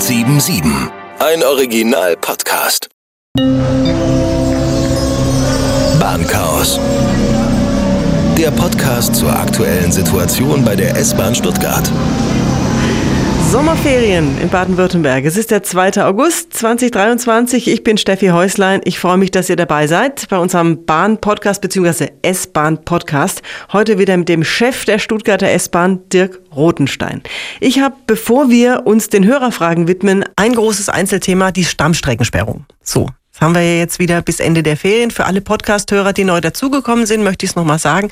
1077. Ein Original-Podcast. Bahnchaos. Der Podcast zur aktuellen Situation bei der S-Bahn Stuttgart. Sommerferien in Baden-Württemberg. Es ist der 2. August 2023. Ich bin Steffi Häuslein. Ich freue mich, dass ihr dabei seid bei unserem Bahn-Podcast bzw. S-Bahn-Podcast. Heute wieder mit dem Chef der Stuttgarter S-Bahn, Dirk Rotenstein. Ich habe, bevor wir uns den Hörerfragen widmen, ein großes Einzelthema, die Stammstreckensperrung. So, haben wir ja jetzt wieder bis Ende der Ferien. Für alle Podcast-Hörer, die neu dazugekommen sind, möchte ich es nochmal sagen.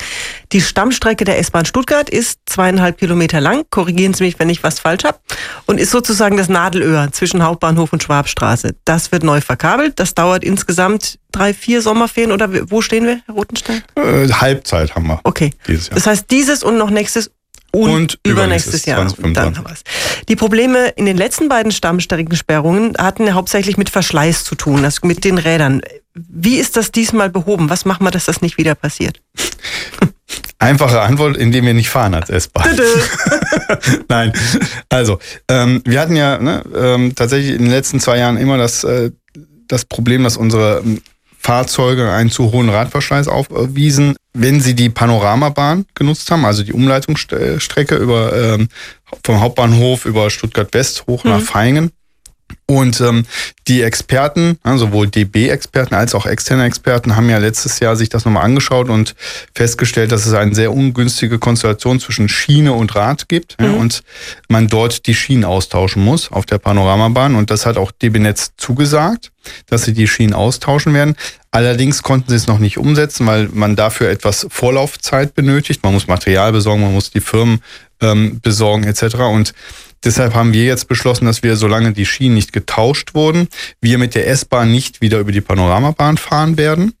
Die Stammstrecke der S-Bahn Stuttgart ist zweieinhalb Kilometer lang. Korrigieren Sie mich, wenn ich was falsch habe. Und ist sozusagen das Nadelöhr zwischen Hauptbahnhof und Schwabstraße. Das wird neu verkabelt. Das dauert insgesamt drei, vier Sommerferien oder wo stehen wir, Herr Rotenstein? Äh, Halbzeit haben wir. Okay. Das heißt, dieses und noch nächstes und, und übernächstes Jahr. 2025. Die Probleme in den letzten beiden Stammstreckensperrungen hatten ja hauptsächlich mit Verschleiß zu tun, also mit den Rädern. Wie ist das diesmal behoben? Was machen wir, dass das nicht wieder passiert? Einfache Antwort, indem wir nicht fahren als S-Bahn. Nein, also ähm, wir hatten ja ne, ähm, tatsächlich in den letzten zwei Jahren immer das, äh, das Problem, dass unsere ähm, Fahrzeuge einen zu hohen Radverschleiß aufwiesen. Wenn sie die Panoramabahn genutzt haben, also die Umleitungsstrecke über, ähm, vom Hauptbahnhof über Stuttgart West hoch mhm. nach Feingen, und ähm, die Experten, ja, sowohl DB-Experten als auch externe Experten, haben ja letztes Jahr sich das nochmal angeschaut und festgestellt, dass es eine sehr ungünstige Konstellation zwischen Schiene und Rad gibt mhm. ja, und man dort die Schienen austauschen muss auf der Panoramabahn. Und das hat auch DB Netz zugesagt, dass sie die Schienen austauschen werden. Allerdings konnten sie es noch nicht umsetzen, weil man dafür etwas Vorlaufzeit benötigt. Man muss Material besorgen, man muss die Firmen ähm, besorgen etc. Und Deshalb haben wir jetzt beschlossen, dass wir, solange die Schienen nicht getauscht wurden, wir mit der S-Bahn nicht wieder über die Panoramabahn fahren werden,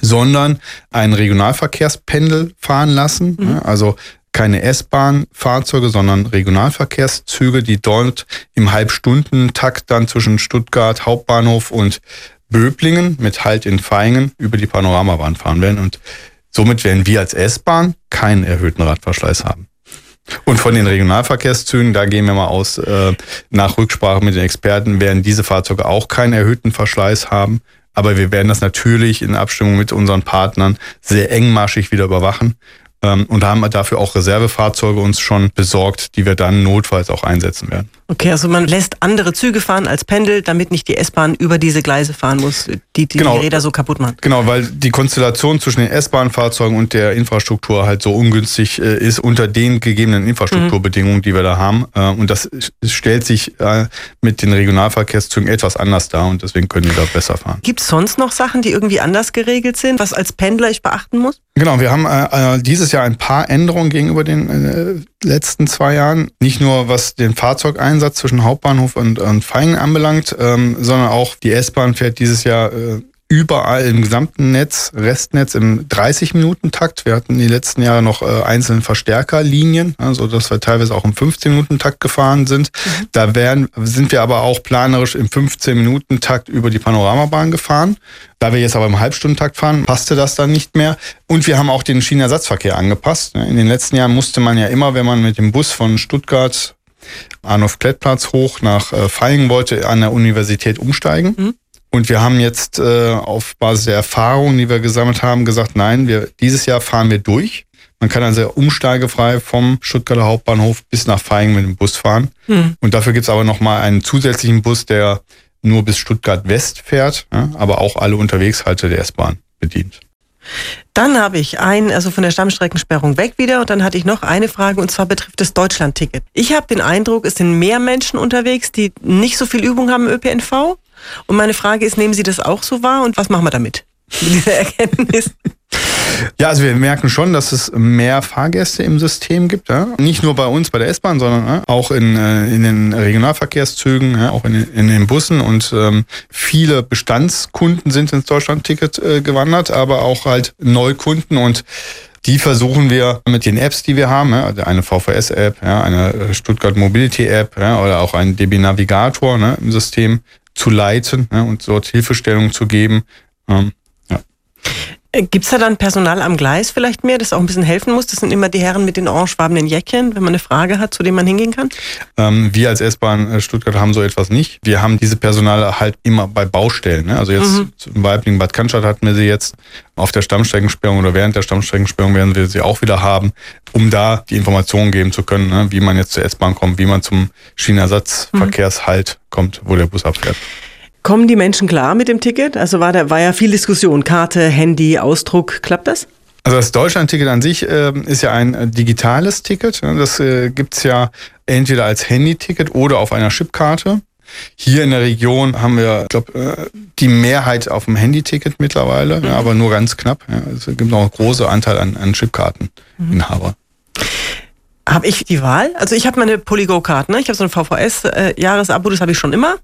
sondern ein Regionalverkehrspendel fahren lassen. Mhm. Also keine S-Bahn-Fahrzeuge, sondern Regionalverkehrszüge, die dort im Halbstundentakt dann zwischen Stuttgart Hauptbahnhof und Böblingen mit Halt in Feingen über die Panoramabahn fahren werden. Und somit werden wir als S-Bahn keinen erhöhten Radverschleiß haben. Und von den Regionalverkehrszügen, da gehen wir mal aus, äh, nach Rücksprache mit den Experten, werden diese Fahrzeuge auch keinen erhöhten Verschleiß haben. Aber wir werden das natürlich in Abstimmung mit unseren Partnern sehr engmaschig wieder überwachen und haben dafür auch Reservefahrzeuge uns schon besorgt, die wir dann notfalls auch einsetzen werden. Okay, also man lässt andere Züge fahren als Pendel, damit nicht die S-Bahn über diese Gleise fahren muss, die die, genau, die Räder so kaputt machen. Genau, weil die Konstellation zwischen den S-Bahn-Fahrzeugen und der Infrastruktur halt so ungünstig äh, ist unter den gegebenen Infrastrukturbedingungen, mhm. die wir da haben. Äh, und das stellt sich äh, mit den Regionalverkehrszügen etwas anders dar und deswegen können die da besser fahren. Gibt es sonst noch Sachen, die irgendwie anders geregelt sind, was als Pendler ich beachten muss? Genau, wir haben äh, äh dieses Jahr ein paar Änderungen gegenüber den äh, letzten zwei Jahren. Nicht nur was den Fahrzeugeinsatz zwischen Hauptbahnhof und, und Feingen anbelangt, ähm, sondern auch die S-Bahn fährt dieses Jahr äh, überall im gesamten Netz, Restnetz im 30-Minuten-Takt. Wir hatten die letzten Jahre noch äh, einzelne Verstärkerlinien, also dass wir teilweise auch im 15-Minuten-Takt gefahren sind. Mhm. Da werden, sind wir aber auch planerisch im 15-Minuten-Takt über die Panoramabahn gefahren. Da wir jetzt aber im Halbstundentakt fahren, passte das dann nicht mehr. Und wir haben auch den Schienenersatzverkehr angepasst. In den letzten Jahren musste man ja immer, wenn man mit dem Bus von Stuttgart Arnulf Klettplatz hoch nach äh, Feingen wollte, an der Universität umsteigen. Mhm. Und wir haben jetzt äh, auf Basis der Erfahrungen, die wir gesammelt haben, gesagt, nein, wir, dieses Jahr fahren wir durch. Man kann also umsteigefrei vom Stuttgarter Hauptbahnhof bis nach Feingen mit dem Bus fahren. Hm. Und dafür gibt es aber nochmal einen zusätzlichen Bus, der nur bis Stuttgart West fährt, ja, aber auch alle Unterwegshalte der S-Bahn bedient. Dann habe ich ein, also von der Stammstreckensperrung weg wieder und dann hatte ich noch eine Frage und zwar betrifft das Deutschland-Ticket. Ich habe den Eindruck, es sind mehr Menschen unterwegs, die nicht so viel Übung haben im ÖPNV und meine Frage ist, nehmen Sie das auch so wahr und was machen wir damit? Mit dieser Erkenntnis? Ja, also wir merken schon, dass es mehr Fahrgäste im System gibt. Ja? Nicht nur bei uns bei der S-Bahn, sondern ja, auch in, äh, in den Regionalverkehrszügen, ja, auch in, in den Bussen. Und ähm, viele Bestandskunden sind ins Deutschland-Ticket äh, gewandert, aber auch halt Neukunden und die versuchen wir mit den Apps, die wir haben, ja, eine VVS-App, eine Stuttgart Mobility-App oder auch ein DB Navigator ne, im System, zu leiten ne, und dort Hilfestellung zu geben. Ähm, ja. Äh, Gibt es da dann Personal am Gleis vielleicht mehr, das auch ein bisschen helfen muss? Das sind immer die Herren mit den orangefarbenen Jäckchen, wenn man eine Frage hat, zu dem man hingehen kann? Ähm, wir als S-Bahn äh, Stuttgart haben so etwas nicht. Wir haben diese Personale halt immer bei Baustellen. Ne? Also jetzt mhm. im Weiblingen Bad Cannstatt hatten wir sie jetzt auf der Stammstreckensperrung oder während der Stammstreckensperrung werden wir sie auch wieder haben, um da die Informationen geben zu können, ne? wie man jetzt zur S-Bahn kommt, wie man zum Schienenersatzverkehrshalt mhm. kommt, wo der Bus abfährt. Kommen die Menschen klar mit dem Ticket? Also war da war ja viel Diskussion, Karte, Handy, Ausdruck, klappt das? Also das Deutschland-Ticket an sich äh, ist ja ein äh, digitales Ticket. Ne? Das äh, gibt's ja entweder als Handy-Ticket oder auf einer Chipkarte. Hier in der Region haben wir, ich glaube, äh, die Mehrheit auf dem Handy-Ticket mittlerweile, mhm. ja, aber nur ganz knapp. Ja. Es gibt noch einen großen Anteil an, an Chipkarteninhaber. Mhm. Habe ich die Wahl? Also ich habe meine Polygo-Karte, ne? ich habe so ein VVS-Jahresabo, äh, das habe ich schon immer.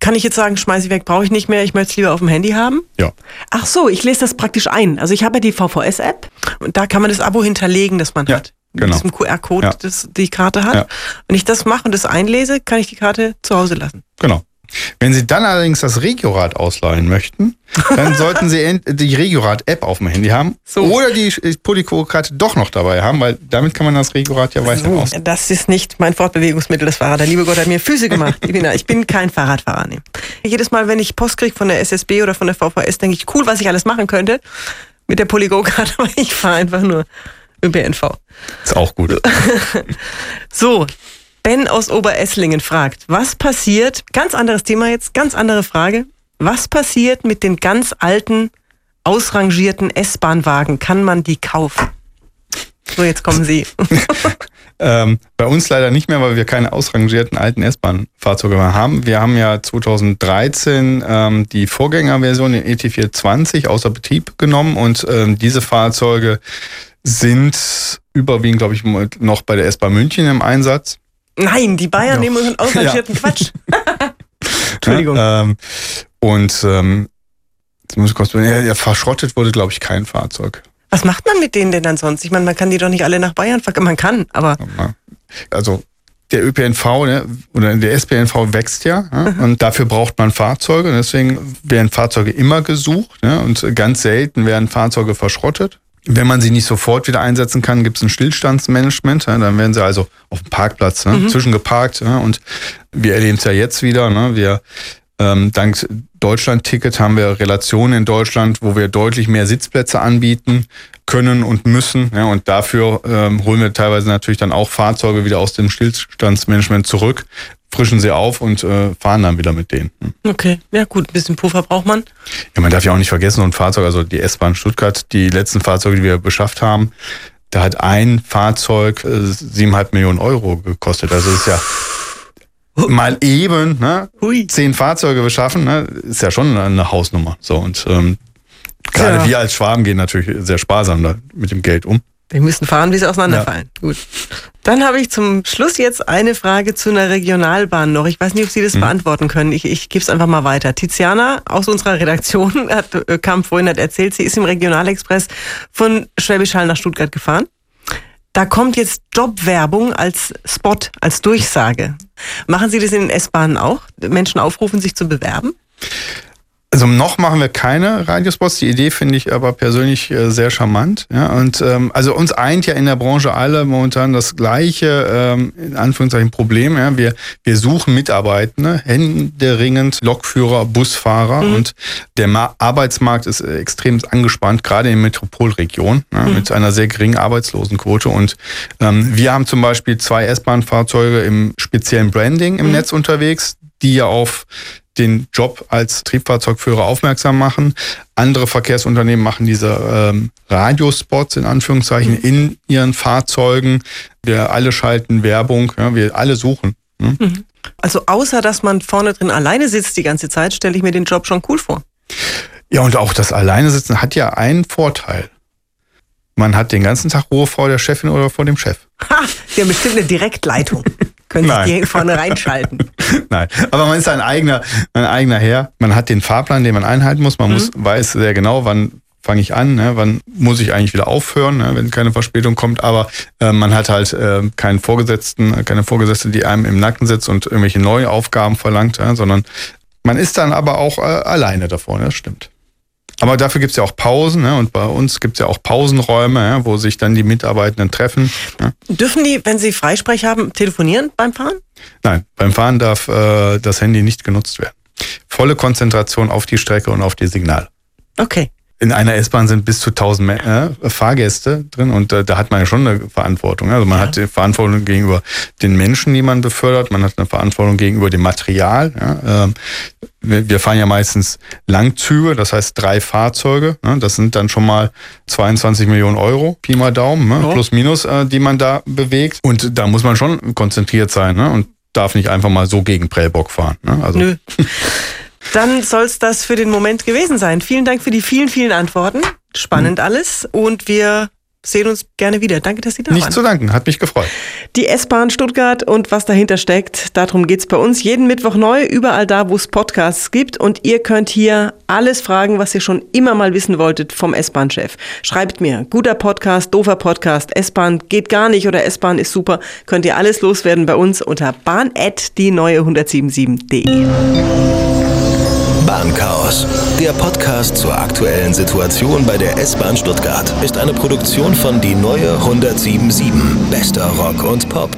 Kann ich jetzt sagen, schmeiße ich weg, brauche ich nicht mehr, ich möchte es lieber auf dem Handy haben? Ja. Ach so, ich lese das praktisch ein. Also ich habe ja die VVS-App und da kann man das Abo hinterlegen, das man ja, hat. Genau. Mit diesem QR-Code ja. die Karte hat. Ja. Wenn ich das mache und das einlese, kann ich die Karte zu Hause lassen. Genau. Wenn Sie dann allerdings das Regiorad ausleihen möchten, dann sollten Sie die Regiorad-App auf dem Handy haben so. oder die Polyco-Karte doch noch dabei haben, weil damit kann man das Regiorad ja weiter so, aus. Das ist nicht mein Fortbewegungsmittel, das Fahrrad. Der liebe Gott hat mir Füße gemacht. Ich bin kein Fahrradfahrer. Nee. Jedes Mal, wenn ich Post kriege von der SSB oder von der VVS, denke ich, cool, was ich alles machen könnte mit der Polygo-Karte, aber ich fahre einfach nur ÖPNV. Ist auch gut. so, Ben aus Oberesslingen fragt, was passiert, ganz anderes Thema jetzt, ganz andere Frage, was passiert mit den ganz alten, ausrangierten S-Bahn-Wagen? Kann man die kaufen? So, jetzt kommen Sie. ähm, bei uns leider nicht mehr, weil wir keine ausrangierten alten S-Bahn-Fahrzeuge mehr haben. Wir haben ja 2013 ähm, die Vorgängerversion, den ET420, außer Betrieb genommen und ähm, diese Fahrzeuge sind überwiegend, glaube ich, noch bei der S-Bahn München im Einsatz. Nein, die Bayern nehmen unseren ausrangierten ja. Quatsch. Entschuldigung. Ja, ähm, und ähm, jetzt muss ich kurz, ja, ja, verschrottet wurde, glaube ich, kein Fahrzeug. Was macht man mit denen denn dann sonst? Ich meine, man kann die doch nicht alle nach Bayern verkaufen. Man kann, aber. Also der ÖPNV ne, oder der SPNV wächst ja, ja mhm. und dafür braucht man Fahrzeuge. Deswegen werden Fahrzeuge immer gesucht ja, und ganz selten werden Fahrzeuge verschrottet. Wenn man sie nicht sofort wieder einsetzen kann, gibt es ein Stillstandsmanagement. Ja, dann werden sie also auf dem Parkplatz ne, mhm. zwischengeparkt. Ja, und wir erleben es ja jetzt wieder. Ne, wir ähm, dank Deutschland-Ticket haben wir Relationen in Deutschland, wo wir deutlich mehr Sitzplätze anbieten können und müssen. Ja, und dafür ähm, holen wir teilweise natürlich dann auch Fahrzeuge wieder aus dem Stillstandsmanagement zurück, frischen sie auf und äh, fahren dann wieder mit denen. Hm. Okay, ja gut, ein bisschen Puffer braucht man. Ja, man darf ja auch nicht vergessen, so ein Fahrzeug, also die S-Bahn Stuttgart, die letzten Fahrzeuge, die wir beschafft haben, da hat ein Fahrzeug äh, siebeneinhalb äh, Millionen Euro gekostet. Also ist ja mal eben ne, zehn Fahrzeuge beschaffen, ne, ist ja schon eine Hausnummer. So und ähm, gerade ja. wir als Schwaben gehen natürlich sehr sparsam da mit dem Geld um. Wir müssen fahren, wie sie auseinanderfallen. Ja. Gut. Dann habe ich zum Schluss jetzt eine Frage zu einer Regionalbahn noch. Ich weiß nicht, ob Sie das mhm. beantworten können. Ich, ich gebe es einfach mal weiter. Tiziana aus unserer Redaktion hat, äh, kam vorhin, hat erzählt, sie ist im Regionalexpress von Schwäbisch Hall nach Stuttgart gefahren. Da kommt jetzt Jobwerbung als Spot, als Durchsage. Machen Sie das in den S-Bahnen auch? Menschen aufrufen, sich zu bewerben? Also noch machen wir keine Radiospots. Die Idee finde ich aber persönlich äh, sehr charmant. Ja, und ähm, also uns eint ja in der Branche alle momentan das gleiche, ähm, in Anführungszeichen, Problem. Ja. Wir, wir suchen Mitarbeitende, händeringend Lokführer, Busfahrer mhm. und der Ma Arbeitsmarkt ist äh, extrem angespannt, gerade in Metropolregionen ja, mhm. mit einer sehr geringen Arbeitslosenquote. Und ähm, wir haben zum Beispiel zwei S-Bahn-Fahrzeuge im speziellen Branding im mhm. Netz unterwegs, die ja auf den Job als Triebfahrzeugführer aufmerksam machen. Andere Verkehrsunternehmen machen diese ähm, Radiospots in Anführungszeichen in ihren Fahrzeugen. Wir alle schalten Werbung, ja, wir alle suchen. Mhm. Also außer dass man vorne drin alleine sitzt die ganze Zeit, stelle ich mir den Job schon cool vor. Ja, und auch das Alleine sitzen hat ja einen Vorteil. Man hat den ganzen Tag Ruhe vor der Chefin oder vor dem Chef. Ha, Sie haben bestimmt eine Direktleitung. Können Sie die vorne reinschalten. Nein, aber man ist ein eigener, ein eigener Herr. Man hat den Fahrplan, den man einhalten muss. Man mhm. muss, weiß sehr genau, wann fange ich an, ne? wann muss ich eigentlich wieder aufhören, ne? wenn keine Verspätung kommt. Aber äh, man hat halt äh, keinen Vorgesetzten, keine Vorgesetzte, die einem im Nacken sitzt und irgendwelche neue Aufgaben verlangt, ja? sondern man ist dann aber auch äh, alleine davor, ne? das stimmt. Aber dafür gibt es ja auch Pausen ne? und bei uns gibt es ja auch Pausenräume, ja, wo sich dann die Mitarbeitenden treffen. Ja. Dürfen die, wenn sie Freisprech haben, telefonieren beim Fahren? Nein, beim Fahren darf äh, das Handy nicht genutzt werden. Volle Konzentration auf die Strecke und auf die Signale. Okay in einer S-Bahn sind bis zu 1000 äh, Fahrgäste drin und äh, da hat man ja schon eine Verantwortung. Also man ja. hat die Verantwortung gegenüber den Menschen, die man befördert, man hat eine Verantwortung gegenüber dem Material. Ja. Ähm, wir, wir, fahren ja meistens Langzüge, das heißt drei Fahrzeuge. Ne. Das sind dann schon mal 22 Millionen Euro, Pi mal Daumen, ne, oh. plus minus, äh, die man da bewegt. Und da muss man schon konzentriert sein ne, und darf nicht einfach mal so gegen Prellbock fahren. Ne. Also. Nö. Dann soll es das für den Moment gewesen sein. Vielen Dank für die vielen, vielen Antworten. Spannend mhm. alles. Und wir sehen uns gerne wieder. Danke, dass Sie da waren. Nicht zu danken, hat mich gefreut. Die S-Bahn Stuttgart und was dahinter steckt, darum geht es bei uns jeden Mittwoch neu, überall da, wo es Podcasts gibt. Und ihr könnt hier alles fragen, was ihr schon immer mal wissen wolltet vom S-Bahn-Chef. Schreibt mir, guter Podcast, doofer Podcast, S-Bahn geht gar nicht oder S-Bahn ist super. Könnt ihr alles loswerden bei uns unter bahn.die neue 177.de. Bahnchaos. Der Podcast zur aktuellen Situation bei der S-Bahn Stuttgart ist eine Produktion von Die Neue 1077. Bester Rock und Pop.